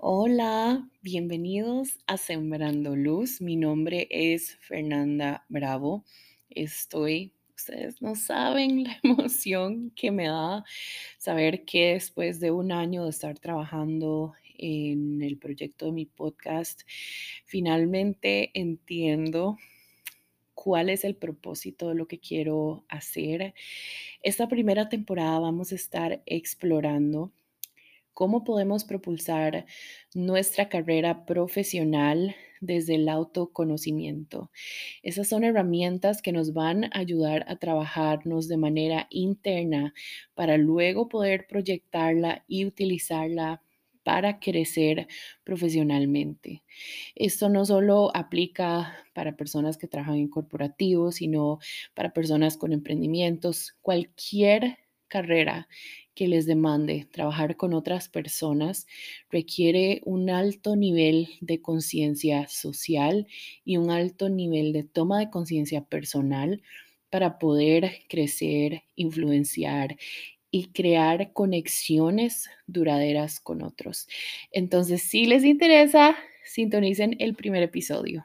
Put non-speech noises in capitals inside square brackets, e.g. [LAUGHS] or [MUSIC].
Hola, bienvenidos a Sembrando Luz. Mi nombre es Fernanda Bravo. Estoy, ustedes no saben [LAUGHS] la emoción que me da saber que después de un año de estar trabajando en el proyecto de mi podcast, finalmente entiendo cuál es el propósito de lo que quiero hacer. Esta primera temporada vamos a estar explorando cómo podemos propulsar nuestra carrera profesional desde el autoconocimiento. Esas son herramientas que nos van a ayudar a trabajarnos de manera interna para luego poder proyectarla y utilizarla para crecer profesionalmente. Esto no solo aplica para personas que trabajan en corporativos, sino para personas con emprendimientos, cualquier carrera que les demande trabajar con otras personas requiere un alto nivel de conciencia social y un alto nivel de toma de conciencia personal para poder crecer, influenciar y crear conexiones duraderas con otros. Entonces, si les interesa, sintonicen el primer episodio.